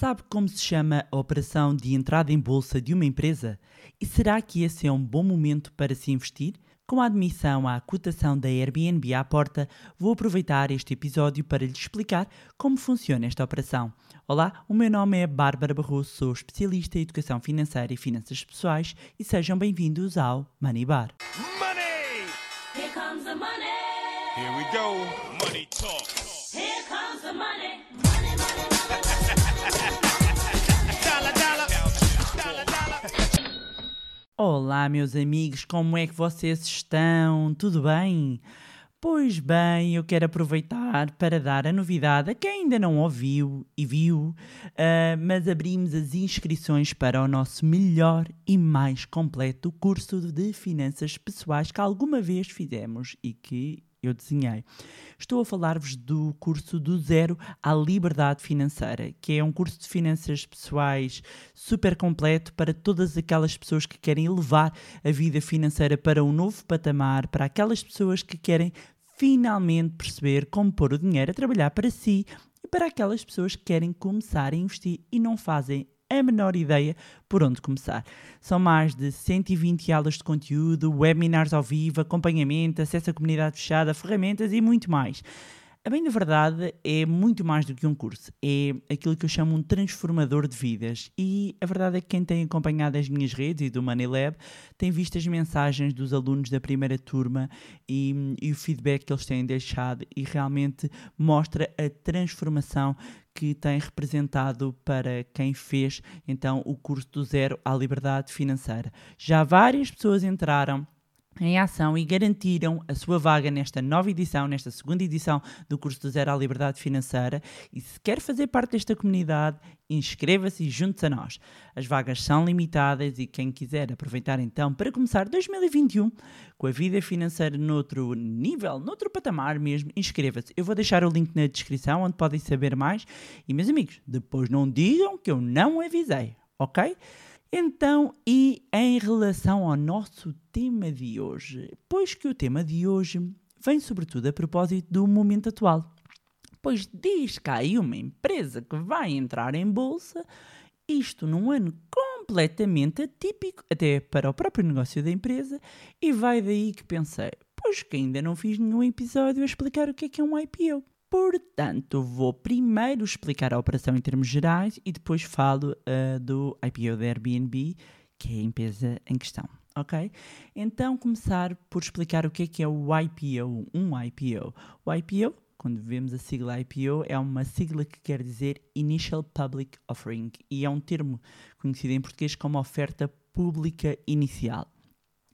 Sabe como se chama a operação de entrada em bolsa de uma empresa? E será que esse é um bom momento para se investir? Com a admissão à cotação da Airbnb à porta, vou aproveitar este episódio para lhe explicar como funciona esta operação. Olá, o meu nome é Bárbara Barroso, sou especialista em educação financeira e finanças pessoais e sejam bem-vindos ao Money Bar. Money! Here comes the money. Here we go. Money talk. Olá, meus amigos, como é que vocês estão? Tudo bem? Pois bem, eu quero aproveitar para dar a novidade a quem ainda não ouviu e viu, ah, mas abrimos as inscrições para o nosso melhor e mais completo curso de finanças pessoais que alguma vez fizemos e que eu desenhei. Estou a falar-vos do curso do Zero à Liberdade Financeira, que é um curso de finanças pessoais super completo para todas aquelas pessoas que querem elevar a vida financeira para um novo patamar, para aquelas pessoas que querem finalmente perceber como pôr o dinheiro a trabalhar para si e para aquelas pessoas que querem começar a investir e não fazem a menor ideia por onde começar. São mais de 120 aulas de conteúdo, webinars ao vivo, acompanhamento, acesso à comunidade fechada, ferramentas e muito mais. A bem da verdade é muito mais do que um curso, é aquilo que eu chamo um transformador de vidas. E a verdade é que quem tem acompanhado as minhas redes e do Money Lab tem visto as mensagens dos alunos da primeira turma e, e o feedback que eles têm deixado e realmente mostra a transformação que tem representado para quem fez então o curso do zero à liberdade financeira. Já várias pessoas entraram em ação e garantiram a sua vaga nesta nova edição, nesta segunda edição do curso do Zero à Liberdade Financeira. E se quer fazer parte desta comunidade, inscreva-se e junte-se a nós. As vagas são limitadas e quem quiser aproveitar então para começar 2021 com a vida financeira noutro nível, noutro patamar mesmo, inscreva-se. Eu vou deixar o link na descrição onde podem saber mais. E meus amigos, depois não digam que eu não avisei, ok? Então, e em relação ao nosso tema de hoje? Pois que o tema de hoje vem sobretudo a propósito do momento atual. Pois diz que há aí uma empresa que vai entrar em bolsa, isto num ano completamente atípico, até para o próprio negócio da empresa, e vai daí que pensei, pois que ainda não fiz nenhum episódio a explicar o que é que é um IPO. Portanto, vou primeiro explicar a operação em termos gerais e depois falo ah, do IPO da Airbnb, que é a empresa em questão. Ok? Então, começar por explicar o que é que é o IPO, um IPO. O IPO, quando vemos a sigla IPO, é uma sigla que quer dizer Initial Public Offering e é um termo conhecido em português como oferta pública inicial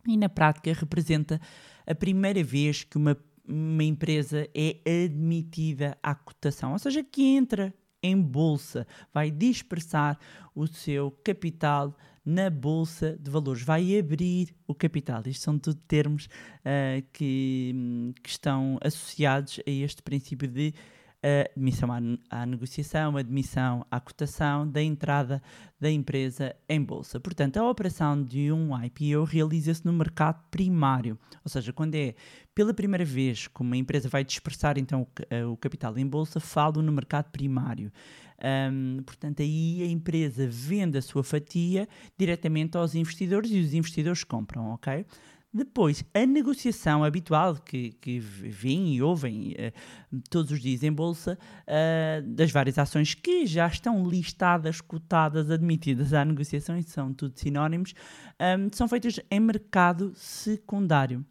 e na prática representa a primeira vez que uma, uma empresa é admitida à cotação, ou seja, que entra em bolsa, vai dispersar o seu capital na bolsa de valores, vai abrir o capital. Isto são tudo termos ah, que, que estão associados a este princípio de admissão à, à negociação, admissão à cotação da entrada da empresa em bolsa. Portanto, a operação de um IPO realiza-se no mercado primário, ou seja, quando é pela primeira vez que uma empresa vai dispersar então o, eh, o capital em bolsa, falo no mercado primário. Ahm, portanto, aí a empresa vende a sua fatia diretamente aos investidores e os investidores compram, ok? Depois, a negociação habitual que, que vêm e ouvem eh, todos os dias em bolsa ah, das várias ações que já estão listadas, cotadas, admitidas à negociação, e são tudo sinónimos, ahm, são feitas em mercado secundário.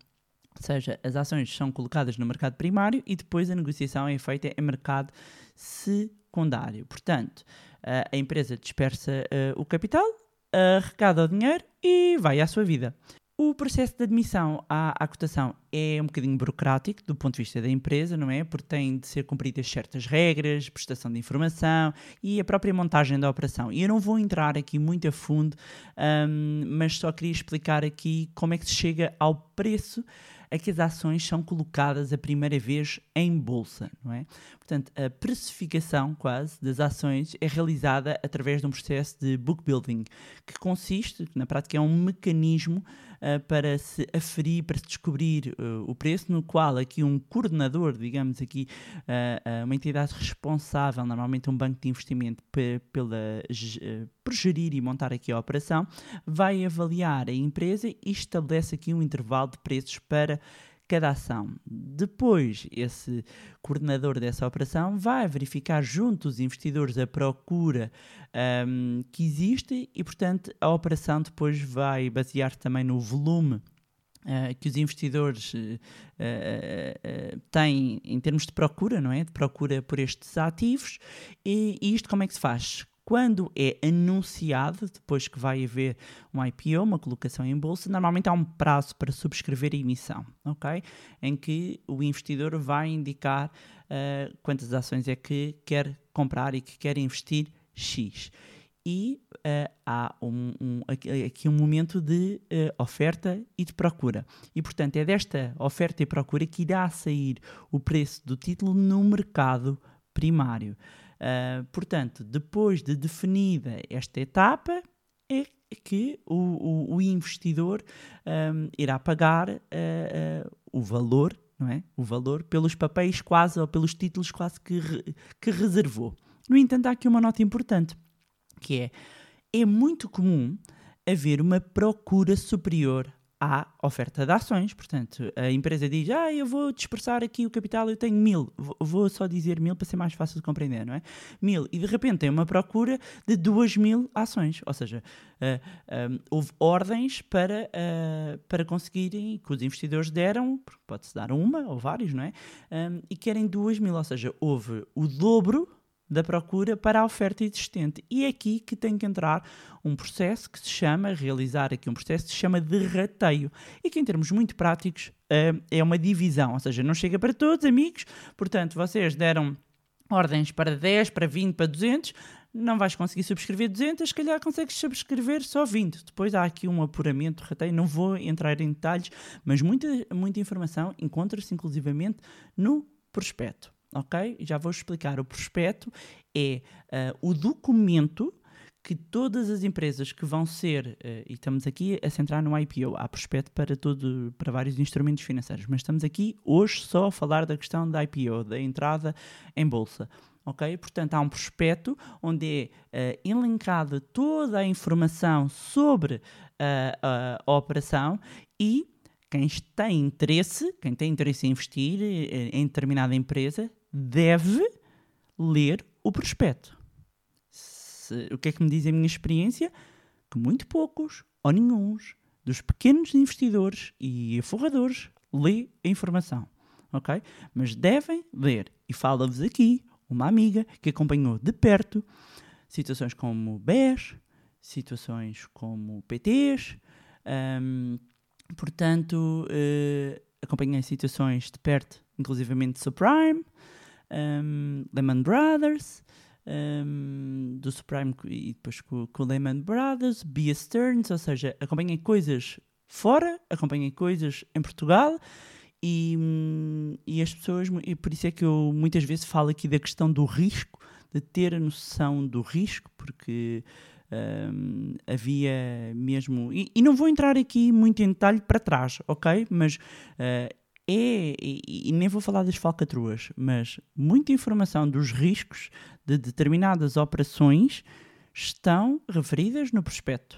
Ou seja, as ações são colocadas no mercado primário e depois a negociação é feita em mercado secundário. Portanto, ah, a empresa dispersa o capital, arrecada o dinheiro e vai à sua vida. O processo de admissão à, à cotação é um bocadinho burocrático do ponto de vista da empresa, não é? Porque tem de ser cumpridas certas regras, prestação de informação e a própria montagem da operação. E eu não vou entrar aqui muito a fundo, ahm, mas só queria explicar aqui como é que se chega ao preço a que as ações são colocadas a primeira vez em bolsa, não é? Portanto, a precificação quase das ações é realizada através de um processo de book building, que consiste, na prática, é um mecanismo ah, para se aferir, para se descobrir ah, o preço, no qual aqui um coordenador, digamos aqui, ah, uma entidade responsável, normalmente um banco de investimento, pe- pela, por gerir e montar aqui a operação, vai avaliar a empresa e estabelece aqui um intervalo de preços para cada ação. Depois, esse coordenador dessa operação vai verificar junto dos investidores a procura ahm, que existe e, portanto, a operação depois vai basear também no volume ah, que os investidores eh, eh, têm em termos de procura, não é? De procura por estes ativos. E, e isto como é que se faz? Quando é anunciado, depois que vai haver um IPO, uma colocação em bolsa, normalmente há um prazo para subscrever a emissão, ok? Em que o investidor vai indicar ah, quantas ações é que quer comprar e que quer investir X. E ah, há um, um- aqui um momento de ah, oferta e de procura. E, portanto, é desta oferta e procura que irá sair o preço do título no mercado primário. Ah, portanto, depois de definida esta etapa, é que o, o- o investidor ahm, irá pagar ah, ah, o valor, não é? O valor pelos papéis quase ou pelos títulos quase que, re- que reservou. No entanto, há aqui uma nota importante, que é é muito comum haver uma procura superior à oferta de ações. Portanto, a empresa diz: Ah, eu vou dispersar aqui o capital, eu tenho mil. Vou- só dizer mil para ser mais fácil de compreender, não é? Mil. E de repente tem uma procura de duas mil ações. Ou seja, ah, ah, houve ordens para, ah, para conseguirem, que os investidores deram, pode-se dar uma ou vários, não é? Ah, e querem duas mil. Ou seja, houve o dobro da procura para a oferta existente. E é aqui que tem que entrar um processo que se chama, realizar aqui um processo que se chama de rateio. E que em termos muito práticos eh, é uma divisão, ou seja, não chega para todos, amigos, portanto, vocês deram ordens para 10, para 20, para 200, não vais conseguir subscrever 200, se calhar consegues subscrever só 20. Depois há aqui um apuramento, rateio, não vou entrar em detalhes, mas muita, muita informação encontra-se inclusivamente no prospecto ok? Já vou explicar. O prospecto é ah, o documento que todas as empresas que vão ser, eh, e estamos aqui a centrar no IPO, há prospecto para, todo, para vários instrumentos financeiros, mas estamos aqui hoje só a falar da questão da IPO, da entrada em bolsa. Ok? Portanto, há um prospecto onde é eh, elencada toda a informação sobre ah, a, a operação e quem tem interesse, quem tem interesse em investir em determinada empresa, deve ler o prospecto. Se- o que é que me diz a minha experiência? Que muito poucos ou nenhuns dos pequenos investidores e forradores lê a informação, ok? Mas devem ler. E fala-vos aqui uma amiga que acompanhou de perto situações como BES, situações como PTs, hum, portanto, eh, acompanhei situações de perto, inclusivamente Subprime, um, Lehman Brothers, um, do Subprime co- e depois com, com Lehman Brothers, Bear Stearns, ou seja, acompanhei coisas fora, acompanhei coisas em Portugal e, hum, e as pessoas, e por isso é que eu muitas vezes falo aqui da questão do risco, de ter a noção do risco, porque hum, havia mesmo. E, e não vou entrar aqui muito em detalhe para trás, ok? Mas eh, é, e, nem vou falar das falcatruas, mas muita informação dos riscos de determinadas operações estão referidas no prospecto.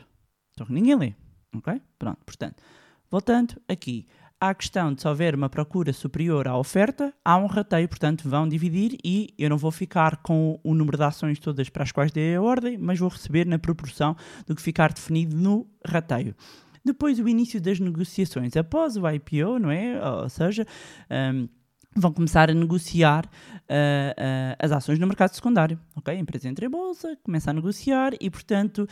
Então ninguém lê, ok? Pronto, portanto, voltando aqui. A questão de se houver uma procura superior à oferta, há um rateio, portanto vão dividir e eu não vou ficar com o número de ações todas para as quais dei a ordem, mas vou receber na proporção do que ficar definido no rateio. Depois o início das negociações, após o IPO, não é? Ou seja, hum, vão começar a negociar ah, ah, as ações no mercado secundário, ok? A empresa entra em bolsa, começa a negociar e, portanto,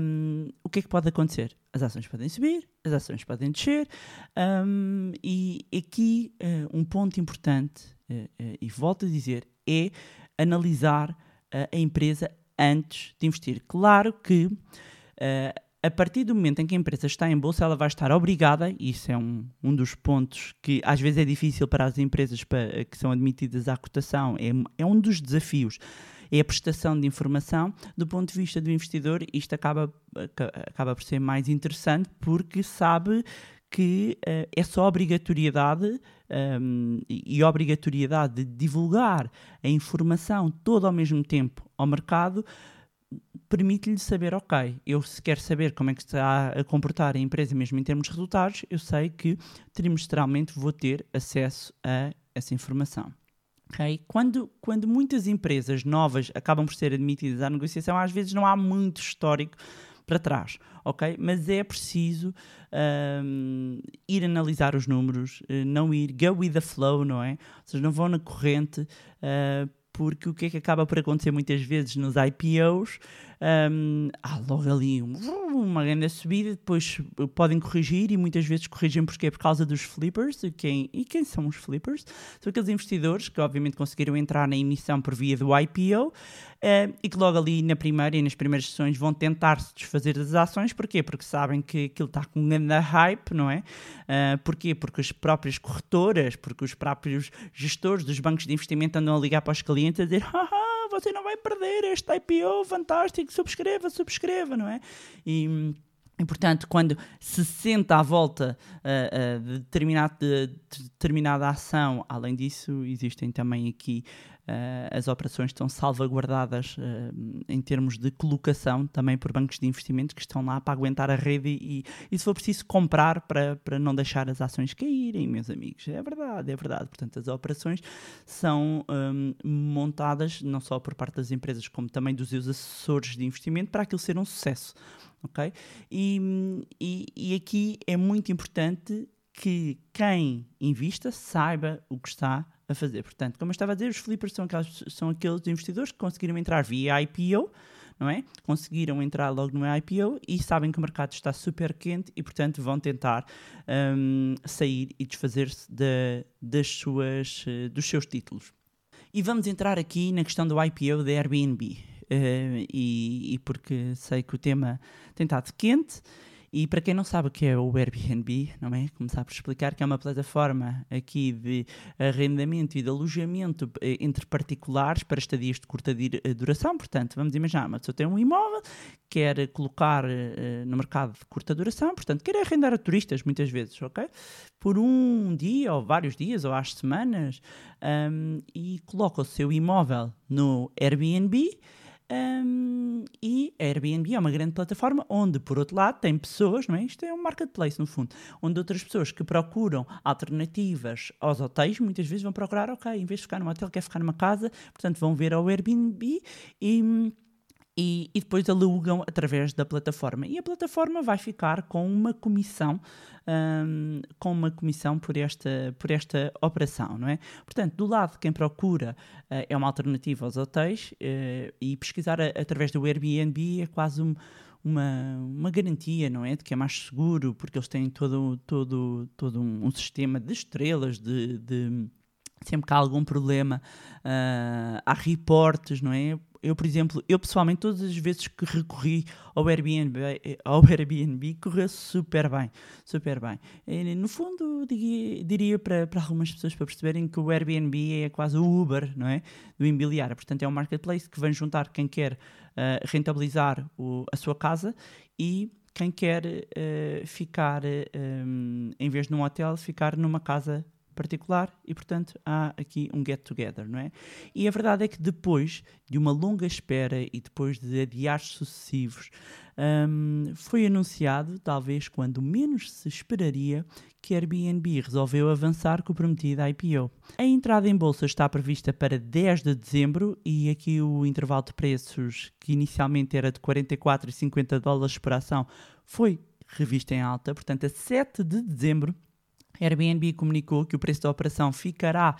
hum, o que é que pode acontecer? As ações podem subir, as ações podem descer hum, e aqui ah, um ponto importante, e volto a dizer, é analisar a empresa antes de investir. Claro que a partir do momento em que a empresa está em bolsa, ela vai estar obrigada, e isso é um, um dos pontos que às vezes é difícil para as empresas pa- que são admitidas à cotação, é, é um dos desafios. é a prestação de informação. Do ponto de vista do investidor, isto acaba, aca- acaba por ser mais interessante porque sabe que eh, essa obrigatoriedade ehm, e e obrigatoriedade de divulgar a informação toda ao mesmo tempo ao mercado permite-lhe saber, ok, eu se quero saber como é que está a comportar a empresa mesmo em termos de resultados, eu sei que trimestralmente vou ter acesso a essa informação. Ok? Quando, quando muitas empresas novas acabam por ser admitidas à negociação, às vezes não há muito histórico para trás, ok? Mas é preciso ahm, ir analisar os números, eh, não ir go with the flow, não é? Ou seja, não vão na corrente, ah, porque o que é que acaba por acontecer muitas vezes nos IPOs? Ahm, há logo ali um- uma grande subida, depois podem corrigir e muitas vezes corrigem porque é por causa dos flippers. E quem, e quem são os flippers? São aqueles investidores que obviamente conseguiram entrar na emissão por via do IPO eh, e que logo ali na primeira e nas primeiras sessões vão tentar se desfazer das ações. Porquê? Porque sabem que aquilo está com um grande hype, não é? Ah, porquê? Porque as próprias corretoras, porque os próprios gestores dos bancos de investimento andam a ligar para os clientes a dizer você não vai perder este IPO fantástico, subscreva, subscreva, não é? E, e, portanto, quando se senta à volta ah, ah, de, determinado, de, de determinada ação, além disso, existem também aqui ah, as operações estão salvaguardadas em termos de colocação também por bancos de investimento que estão lá para aguentar a rede e, e se for preciso comprar para, para não deixar as ações caírem, meus amigos. É verdade, é verdade. Portanto, as operações são hum, montadas não só por parte das empresas, como também dos seus assessores de investimento para aquilo ser um sucesso. Ok? E, e, e aqui é muito importante que quem invista saiba o que está a fazer. Portanto, como eu estava a dizer, os flippers são, aquelas, são aqueles investidores que conseguiram entrar via IPO, não é? Conseguiram entrar logo no IPO e sabem que o mercado está super quente e, portanto, vão tentar hum, sair e desfazer-se de- das suas, eh, dos seus títulos. E vamos entrar aqui na questão do IPO da Airbnb. Eh, e, e porque sei que o tema tem estado quente. E para quem não sabe o que é o Airbnb, não é? Começar por explicar que é uma plataforma aqui de arrendamento e de alojamento eh, entre particulares para estadias de curta eh, duração. Portanto, vamos imaginar, uma pessoa tem um imóvel, quer colocar eh, no mercado de curta duração, portanto, quer arrendar a turistas muitas vezes, ok? Por um dia ou vários dias ou às semanas ahm, e coloca o seu imóvel no Airbnb. Um, e a Airbnb é uma grande plataforma onde, por outro lado, tem pessoas, não é? Isto é um marketplace, no fundo, onde outras pessoas que procuram alternativas aos hotéis, muitas vezes vão procurar, ok, em vez de ficar num hotel, quer ficar numa casa, portanto vão ver ao Airbnb e, e, e depois alugam através da plataforma. E a plataforma vai ficar com uma comissão, hum, com uma comissão por esta, por esta operação, não é? Portanto, do lado de quem procura eh, é uma alternativa aos hotéis eh, e pesquisar a- através do Airbnb é quase um- uma, uma garantia, não é? De que é mais seguro, porque eles têm todo, todo, todo um, um sistema de estrelas, de- de sempre que há algum problema, ah, há reportes, não é? Eu, por exemplo, eu pessoalmente, todas as vezes que recorri ao Airbnb, ao Airbnb correu super bem, super bem. E, no fundo, diria, diria para, para algumas pessoas para perceberem que o Airbnb é quase o Uber, não é? Do imobiliário. Portanto, é um marketplace que vem juntar quem quer ah, rentabilizar o- a sua casa e quem quer eh, ficar, em vez de num hotel, ficar numa casa particular e, portanto, há aqui um get-together, não é? E a verdade é que depois de uma longa espera e depois de adiares sucessivos, hum, foi anunciado, talvez quando menos se esperaria, que Airbnb resolveu avançar com o prometido IPO. A entrada em bolsa está prevista para 10 de dezembro e aqui o intervalo de preços, que inicialmente era de 44 e 50 dólares por ação, foi revisto em alta, portanto, a 7 de dezembro Airbnb comunicou que o preço da operação ficará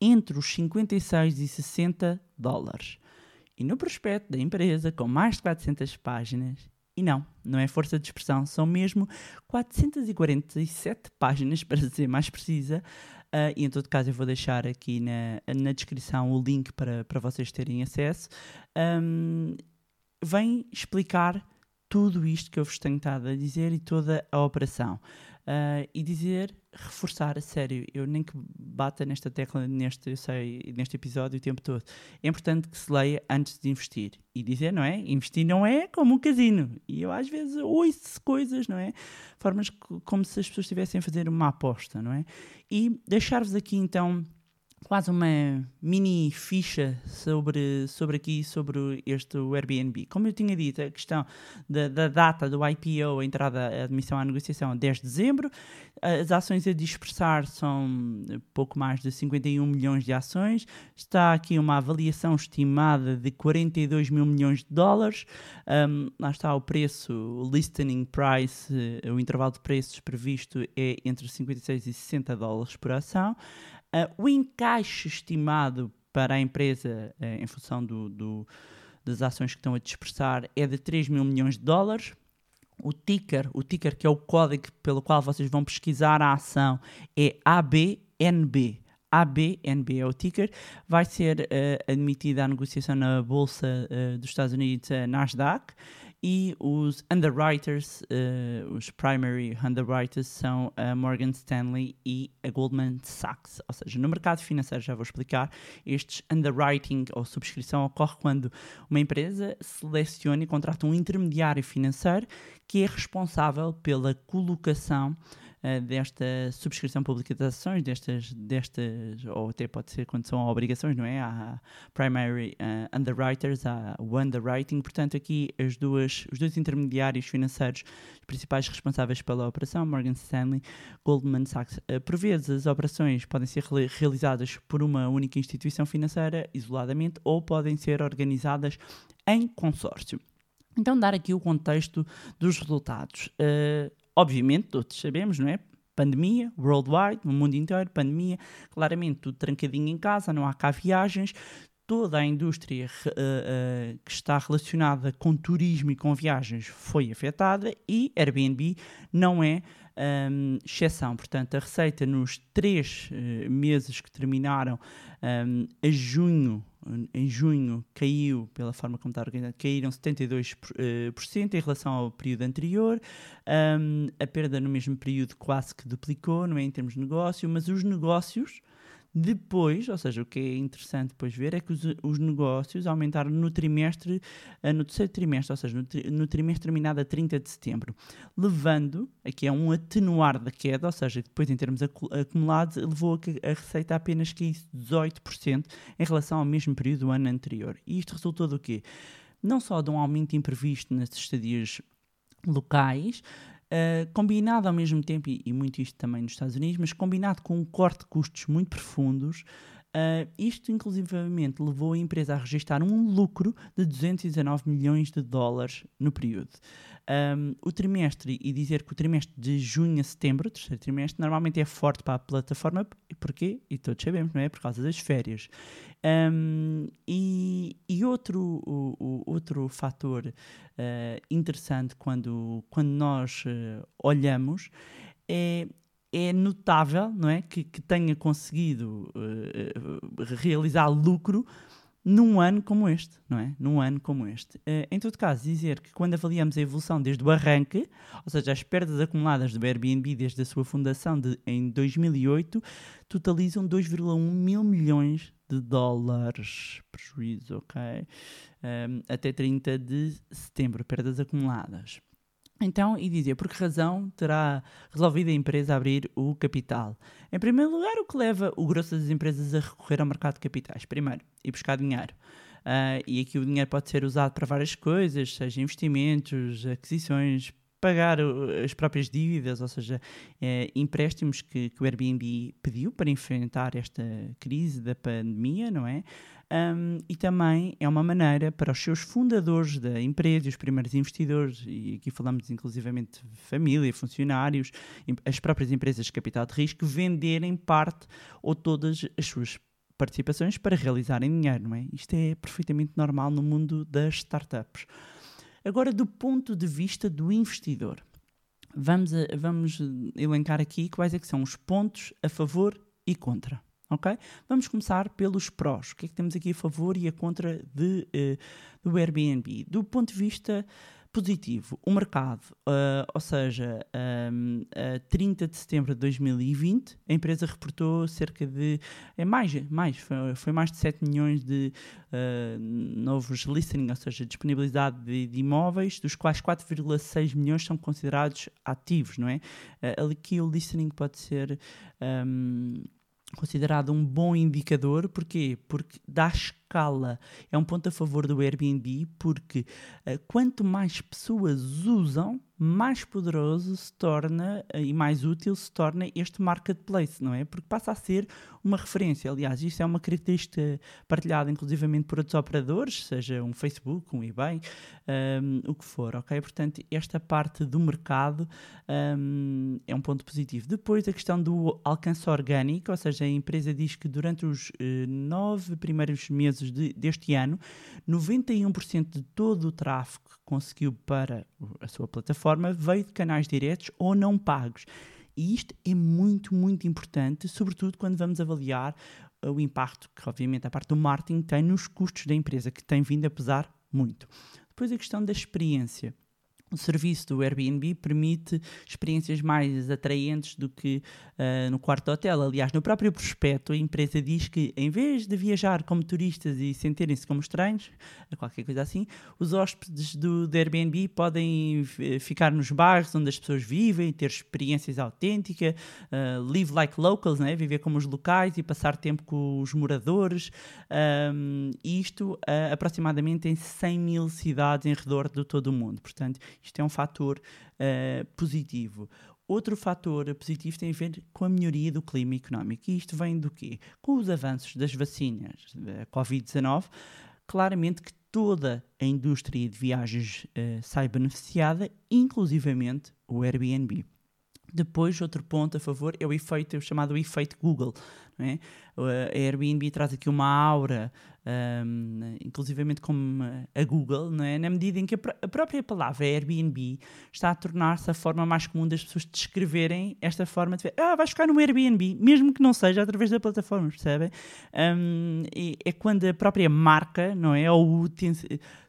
entre os 56 e 60 dólares. E no prospecto da empresa, com mais de 400 páginas, e não, não é força de expressão, são mesmo 447 páginas, para ser mais precisa, ah, e em todo caso eu vou deixar aqui na, na descrição o link para, para vocês terem acesso, Ahm, vem explicar tudo isto que eu vos tenho estado a dizer e toda a operação. Ah, e dizer, reforçar a sério, eu nem que bata nesta tecla neste, eu sei, neste episódio o tempo todo. É importante que se leia antes de investir. E dizer, não é? Investir não é como um casino. E eu às vezes ouço coisas, não é? Formas co- como se as pessoas estivessem a fazer uma aposta, não é? E deixar-vos aqui então quase uma mini ficha sobre, sobre aqui, sobre este Airbnb. Como eu tinha dito, a questão da, da data do IPO, a entrada, a admissão à negociação, 10 de dezembro. As ações a dispersar são pouco mais de 51 milhões de ações. Está aqui uma avaliação estimada de 42 mil milhões de dólares. Um, lá está o preço, o listening price, eh, o intervalo de preços previsto é entre 56 e 60 dólares por ação. Uh, o encaixe estimado para a empresa, eh, em função do- do- das ações que estão a dispersar, é de 3 mil milhões de dólares. O ticker, o ticker que é o código pelo qual vocês vão pesquisar a ação, é ABNB. ABNB é o ticker, vai ser eh, admitida à negociação na Bolsa dos Estados Unidos, a Nasdaq, e os underwriters, eh, os primary underwriters, são a Morgan Stanley e a Goldman Sachs. Ou seja, no mercado financeiro, já vou explicar, este underwriting ou subscrição ocorre quando uma empresa seleciona e contrata um intermediário financeiro que é responsável pela colocação eh, desta subscrição pública das ações, destas, destas, ou até pode ser quando são obrigações, não é? Há primary eh, underwriters, há o underwriting, portanto aqui as duas, os dois intermediários financeiros os principais responsáveis pela operação, Morgan Stanley, Goldman Sachs. Eh, por vezes as operações podem ser reali- realizadas por uma única instituição financeira, isoladamente, ou podem ser organizadas em consórcio. Então, dar aqui o contexto dos resultados. Eh, obviamente, todos sabemos, não é? Pandemia, worldwide, no mundo inteiro, pandemia, claramente tudo trancadinho em casa, não há cá viagens. Toda a indústria eh, eh, que está relacionada com turismo e com viagens foi afetada e Airbnb não é hum, exceção. Portanto, a receita nos três eh, meses que terminaram hum, a junho, em junho, caiu, pela forma como está organizado, caíram 72% por, eh, em relação ao período anterior. Hum, a perda no mesmo período quase que duplicou, não é em termos de negócio, mas os negócios depois, ou seja, o que é interessante depois ver é que os, os negócios aumentaram no trimestre, eh, no terceiro trimestre, ou seja, no, tri- no trimestre terminado a 30 de setembro, levando aqui a um atenuar da queda, ou seja, depois em termos acu- acumulados, levou a que a receita apenas caísse 18% em relação ao mesmo período do ano anterior. E isto resultou do quê? Não só de um aumento imprevisto nas estadias locais, Uh, combinado ao mesmo tempo, e, e muito isto também nos Estados Unidos, mas combinado com um corte de custos muito profundos, uh, isto inclusivamente levou a empresa a registrar um lucro de 219 milhões de dólares no período. Um, o trimestre, e dizer que o trimestre de junho a setembro, terceiro trimestre, normalmente é forte para a plataforma, porquê? E todos sabemos, não é? Por causa das férias. Um, e, e outro, o, o- outro fator eh, interessante quando, quando nós eh, olhamos é, é notável não é? Que, que tenha conseguido eh, realizar lucro num ano como este, não é? Num ano como este. Eh, em todo caso, dizer que quando avaliamos a evolução desde o arranque, ou seja, as perdas acumuladas do Airbnb desde a sua fundação de, em 2008, totalizam 2,1 mil milhões de dólares. Prejuízo, ok? Um, até 30 de setembro, perdas acumuladas. Então, e dizer, por que razão terá resolvido a empresa abrir o capital? Em primeiro lugar, o que leva o grosso das empresas a recorrer ao mercado de capitais? Primeiro, ir buscar dinheiro. Ah, e aqui o dinheiro pode ser usado para várias coisas, seja investimentos, aquisições, pagar uh, as próprias dívidas, ou seja, eh, empréstimos que, que o Airbnb pediu para enfrentar esta crise da pandemia, não é? Um, e também é uma maneira para os seus fundadores da empresa, os primeiros investidores, e aqui falamos inclusivamente de família, funcionários, as próprias empresas de capital de risco, venderem parte ou todas as suas participações para realizarem dinheiro, não é? Isto é perfeitamente normal no mundo das startups. Agora, do ponto de vista do investidor, vamos, a- vamos eh, elencar aqui quais é que são os pontos a favor e contra. Ok? Vamos começar pelos prós. O que é que temos aqui a favor e a contra de, eh, do Airbnb? Do ponto de vista positivo, o mercado, ah, ou seja, ahm, a 30 de setembro de 2020, a empresa reportou cerca de, é mais, mais foi, foi mais de 7 milhões de ah, novos listening, ou seja, disponibilidade de, de imóveis, dos quais 4,6 milhões são considerados ativos, não é? Ah, ali que o listening pode ser ahm, considerado um bom indicador, porquê? Porque dá escala, é um ponto a favor do Airbnb, porque eh, quanto mais pessoas usam, mais poderoso se torna eh, e mais útil se torna este marketplace, não é? Porque passa a ser uma referência. Aliás, isto é uma característica partilhada inclusivamente por outros operadores, seja um Facebook, um eBay, um, o que for, ok? Portanto, esta parte do mercado um, é um ponto positivo. Depois, a questão do alcance orgânico, ou seja, a empresa diz que durante os eh, nove primeiros meses de- deste ano, 91% de todo o tráfego que conseguiu para a sua plataforma veio de canais diretos ou não pagos. E isto é muito, muito importante, sobretudo quando vamos avaliar uh, o impacto que, obviamente, a parte do marketing tem nos custos da empresa, que tem vindo a pesar muito. Depois a questão da experiência. O serviço do Airbnb permite experiências mais atraentes do que uh, no quarto hotel. Aliás, no próprio prospecto, a empresa diz que, em vez de viajar como turistas e sentirem-se como estranhos, qualquer coisa assim, os hóspedes do, do Airbnb podem ficar nos bairros onde as pessoas vivem, ter experiências autênticas, uh, live like locals, né? viver como os locais e passar tempo com os moradores. Um, isto uh, aproximadamente em 100 mil cidades em redor de todo o mundo. Portanto, isto é um fator uh, positivo. Outro fator positivo tem a ver com a melhoria do clima económico. E isto vem do quê? Com os avanços das vacinas da Covid-19, claramente que toda a indústria de viagens eh, sai beneficiada, inclusivamente o Airbnb. Depois, outro ponto a favor é o efeito, é o chamado efeito Google. Não é? A Airbnb traz aqui uma aura, um, inclusivamente como a Google, não é? na medida em que a, pr- a própria palavra Airbnb está a tornar-se a forma mais comum das pessoas descreverem esta forma de ver. Ah, vais ficar no Airbnb, mesmo que não seja através da plataforma, percebem? Um, é quando a própria marca, não é? Ou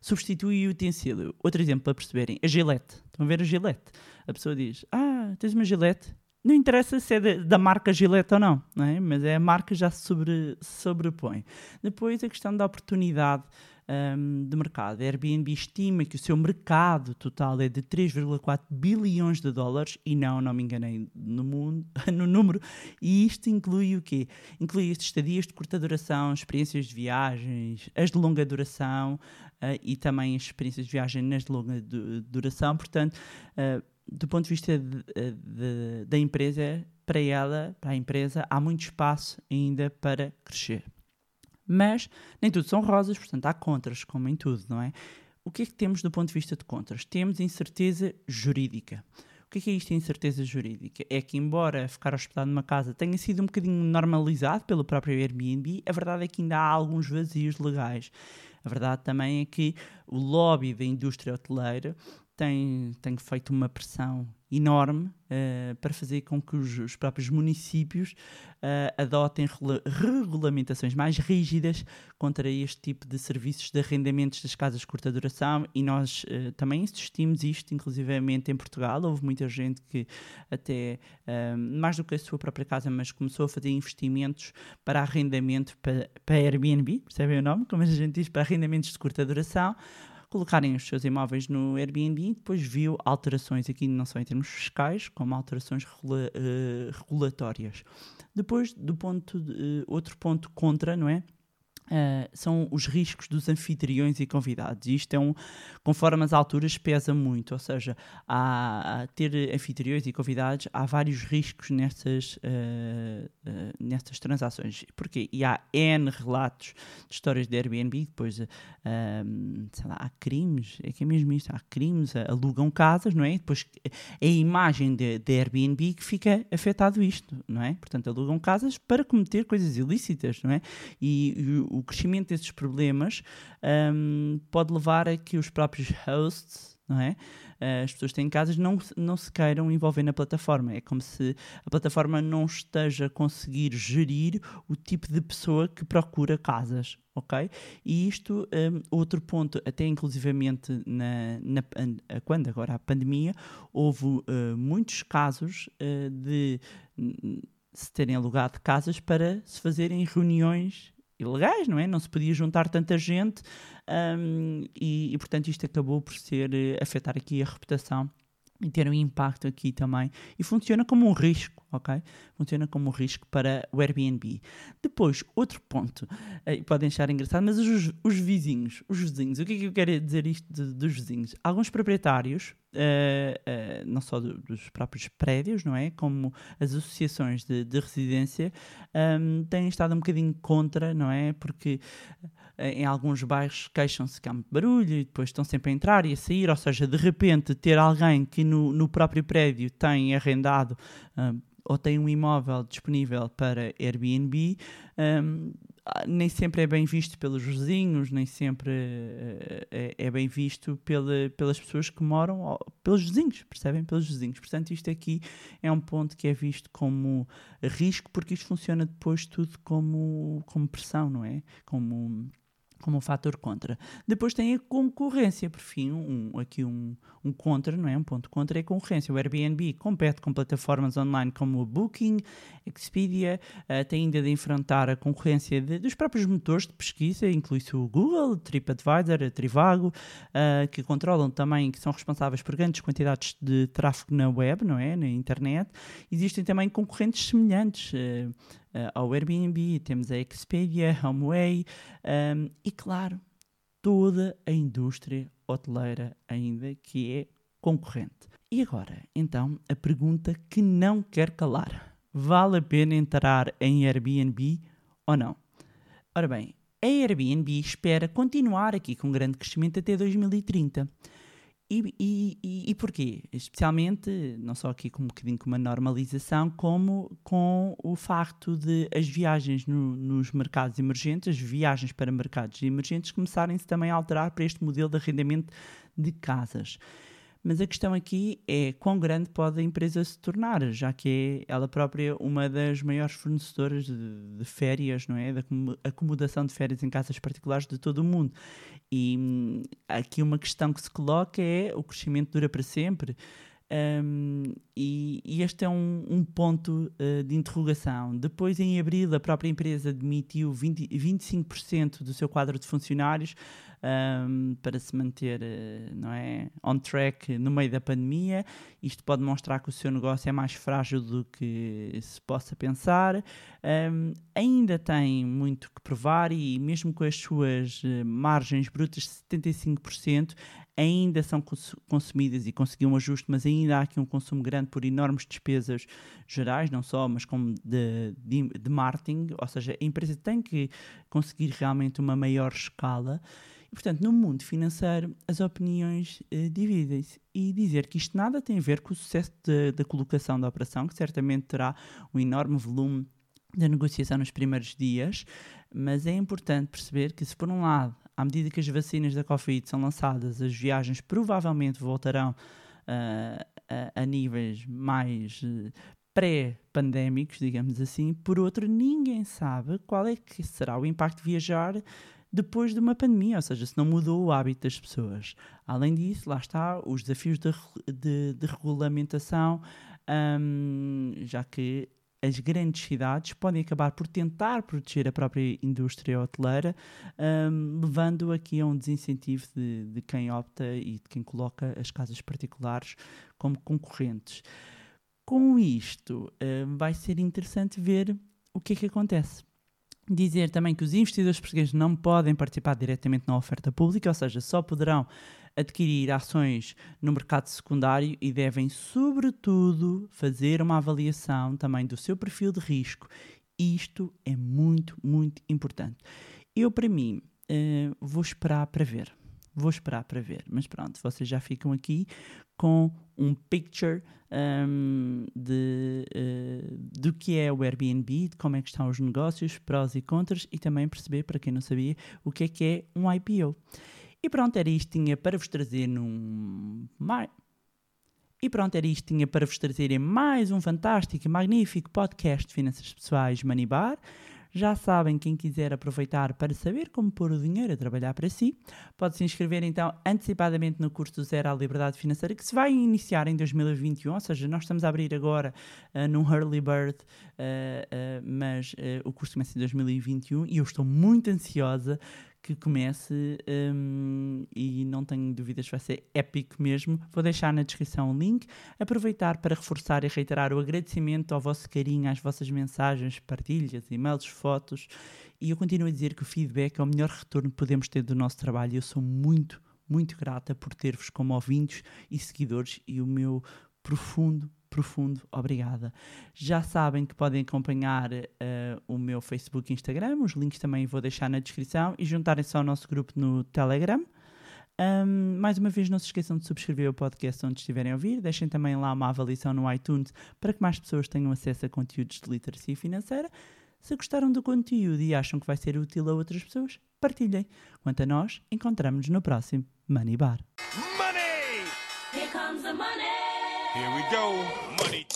substitui o utensílio. Outro exemplo para perceberem, a Gillette. Estão a ver a Gillette? A pessoa diz, ah, tens uma Gillette? Não interessa se é da, da marca Gillette ou não, não é? mas é a marca já se sobre, sobrepõe. Depois a questão da oportunidade hum, de mercado. A Airbnb estima que o seu mercado total é de 3,4 bilhões de dólares e não, não me enganei no, mundo, no número. E isto inclui o quê? Inclui as estadias de curta duração, experiências de viagens, as de longa duração ah, e também as experiências de viagem nas de longa du- duração. Portanto, ah, do ponto de vista de- de- da empresa, para ela, para a empresa, há muito espaço ainda para crescer. Mas nem tudo são rosas, portanto há contras, como em tudo, não é? O que é que temos do ponto de vista de contras? Temos incerteza jurídica. O que é que é isto, a incerteza jurídica? É que, embora ficar hospedado numa casa tenha sido um bocadinho normalizado pelo próprio Airbnb, a verdade é que ainda há alguns vazios legais. A verdade também é que o lobby da indústria hoteleira tem, tem feito uma pressão enorme eh, para fazer com que os, os próprios municípios eh, adotem regula- regulamentações mais rígidas contra este tipo de serviços de arrendamentos das casas de curta duração e nós eh, também insistimos isto, inclusivamente em Portugal. Houve muita gente que até, mais do que a sua própria casa, mas começou a fazer investimentos para arrendamento para, para Airbnb, percebem o nome? Como a gente diz, para arrendamentos de curta duração colocarem os seus imóveis no Airbnb e depois viu alterações aqui não só em termos fiscais, como alterações regula- eh, regulatórias. Depois, do ponto de- eh, outro ponto contra, não é? Eh, são os riscos dos anfitriões e convidados. E Isto é um, conforme as alturas, pesa muito. Ou seja, há, a ter anfitriões e convidados, há vários riscos eh, eh, nessas transações. Porquê? E há N relatos de histórias de Airbnb, depois, sei lá, há crimes, é que é mesmo isto, há crimes, alugam casas, não é? Depois é a imagem de Airbnb que fica afetado isto, não é? Portanto, alugam casas para cometer coisas ilícitas, não é? E, e o- crescimento desses problemas ahm, pode levar a que os próprios hosts não é? Eh, As pessoas têm casas não, não se queiram envolver na plataforma. É como se a plataforma não esteja a conseguir gerir o tipo de pessoa que procura casas, ok? E isto, hum, outro ponto, até inclusivamente na, na quando agora a pandemia, houve eh, muitos casos eh, de se terem alugado casas para se fazerem reuniões ilegais, não é? Não se podia juntar tanta gente hum, e, e, portanto, isto acabou por ser eh, afetar aqui a reputação e ter um impacto aqui também. E funciona como um risco, ok? Funciona como um risco para o Airbnb. Depois, outro ponto, eh, podem achar engraçado, mas os, os vizinhos, os vizinhos, o que é que eu quero dizer isto de- dos vizinhos? Alguns proprietários, eh, eh, não só do- dos próprios prédios, não é? Como as associações de, de residência, hum, têm estado um bocadinho contra, não é? Porque em alguns bairros queixam-se que há muito barulho e depois estão sempre a entrar e a sair, ou seja, de repente ter alguém que no, no próprio prédio tem arrendado hum, ou tem um imóvel disponível para Airbnb, hum, ah, nem sempre é bem visto pelos vizinhos, nem sempre eh, é, é bem visto pela- pelas pessoas que moram, pelos vizinhos, percebem? Pelos vizinhos. Portanto, isto aqui é um ponto que é visto como risco, porque isto funciona depois tudo como, como pressão, não é? Como, como um fator contra. Depois tem a concorrência, por fim, um, aqui um, um contra, não é? Um ponto contra é a concorrência. O Airbnb compete com plataformas online como o Booking, Expedia, eh, tem ainda de enfrentar a concorrência de- dos próprios motores de pesquisa, inclui-se o Google, TripAdvisor, a Trivago, eh, que controlam também, que são responsáveis por grandes quantidades de tráfego na web, não é? Na internet. Existem também concorrentes semelhantes eh, ao Airbnb, temos a Expedia, HomeAway um, e, claro, toda a indústria hoteleira ainda que é concorrente. E agora, então, a pergunta que não quer calar. Vale a pena entrar em Airbnb ou não? Ora bem, a Airbnb espera continuar aqui com grande crescimento até 2030. E, e, e, porquê? Especialmente, não só aqui com um bocadinho com uma normalização, como com o facto de as viagens no- nos mercados emergentes, as viagens para mercados emergentes, começarem-se também a alterar para este modelo de arrendamento de casas. Mas a questão aqui é quão grande pode a empresa se tornar, já que é ela própria uma das maiores fornecedoras de, de férias, não é? Da acomo- acomodação de férias em casas particulares de todo o mundo. E hum, aqui uma questão que se coloca é o crescimento dura para sempre. Hum, e, e este é um, um ponto eh, de interrogação. Depois, em abril, a própria empresa demitiu 20, 25% do seu quadro de funcionários hum, para se manter eh, não é, on track no meio da pandemia. Isto pode mostrar que o seu negócio é mais frágil do que se possa pensar. Hum, ainda tem muito que provar e, mesmo com as suas eh, margens brutas de 75%, ainda são cons- consumidas e conseguiu um ajuste, mas ainda há aqui um consumo grande por enormes despesas gerais, não só, mas como de, de, de marketing, ou seja, a empresa tem que conseguir realmente uma maior escala. E, portanto, no mundo financeiro, as opiniões eh, dividem-se. E dizer que isto nada tem a ver com o sucesso da colocação da operação, que certamente terá um enorme volume da negociação nos primeiros dias, mas é importante perceber que, se por um lado, à medida que as vacinas da Covid são lançadas, as viagens provavelmente voltarão ah, a, a níveis mais eh, pré-pandémicos, digamos assim, por outro, ninguém sabe qual é que será o impacto de viajar depois de uma pandemia, ou seja, se não mudou o hábito das pessoas. Além disso, lá está os desafios de, de- de regulamentação, hum, já que as grandes cidades podem acabar por tentar proteger a própria indústria hoteleira, hum, levando aqui a um desincentivo de, de quem opta e de quem coloca as casas particulares como concorrentes. Com isto, hum, vai ser interessante ver o que é que acontece. Dizer também que os investidores portugueses não podem participar diretamente na oferta pública, ou seja, só poderão adquirir ações no mercado secundário e devem, sobretudo, fazer uma avaliação também do seu perfil de risco. Isto é muito, muito importante. Eu, para mim, eh, vou esperar para ver. Vou esperar para ver. Mas pronto, vocês já ficam aqui com um picture hum, de, eh, do que é o Airbnb, de como é que estão os negócios, prós e contras, e também perceber, para quem não sabia, o que é que é um IPO. E pronto, era isto tinha para vos trazer num. E pronto, era isto. Tinha para vos trazerem mais um fantástico e magnífico podcast de finanças pessoais Money Bar. Já sabem, quem quiser aproveitar para saber como pôr o dinheiro a trabalhar para si, pode se inscrever então antecipadamente no curso do Zero à Liberdade Financeira, que se vai iniciar em 2021, ou seja, nós estamos a abrir agora uh, num early bird, uh, uh, mas uh, o curso começa em 2021 e eu estou muito ansiosa que comece um, e não tenho dúvidas, vai ser épico mesmo. Vou deixar na descrição o link. Aproveitar para reforçar e reiterar o agradecimento ao vosso carinho, às vossas mensagens, partilhas, e-mails, fotos. E eu continuo a dizer que o feedback é o melhor retorno que podemos ter do nosso trabalho. Eu sou muito, muito grata por ter-vos como ouvintes e seguidores e o meu profundo, profundo obrigada. Já sabem que podem acompanhar uh, o meu Facebook e Instagram, os links também vou deixar na descrição e juntarem-se ao nosso grupo no Telegram. Um, mais uma vez, não se esqueçam de subscrever o podcast onde estiverem a ouvir. Deixem também lá uma avaliação no iTunes para que mais pessoas tenham acesso a conteúdos de literacia financeira. Se gostaram do conteúdo e acham que vai ser útil a outras pessoas, partilhem. Quanto a nós, encontramos-nos no próximo Money Bar. Money! Here comes the money. Here we go. Money talk. Here comes the money.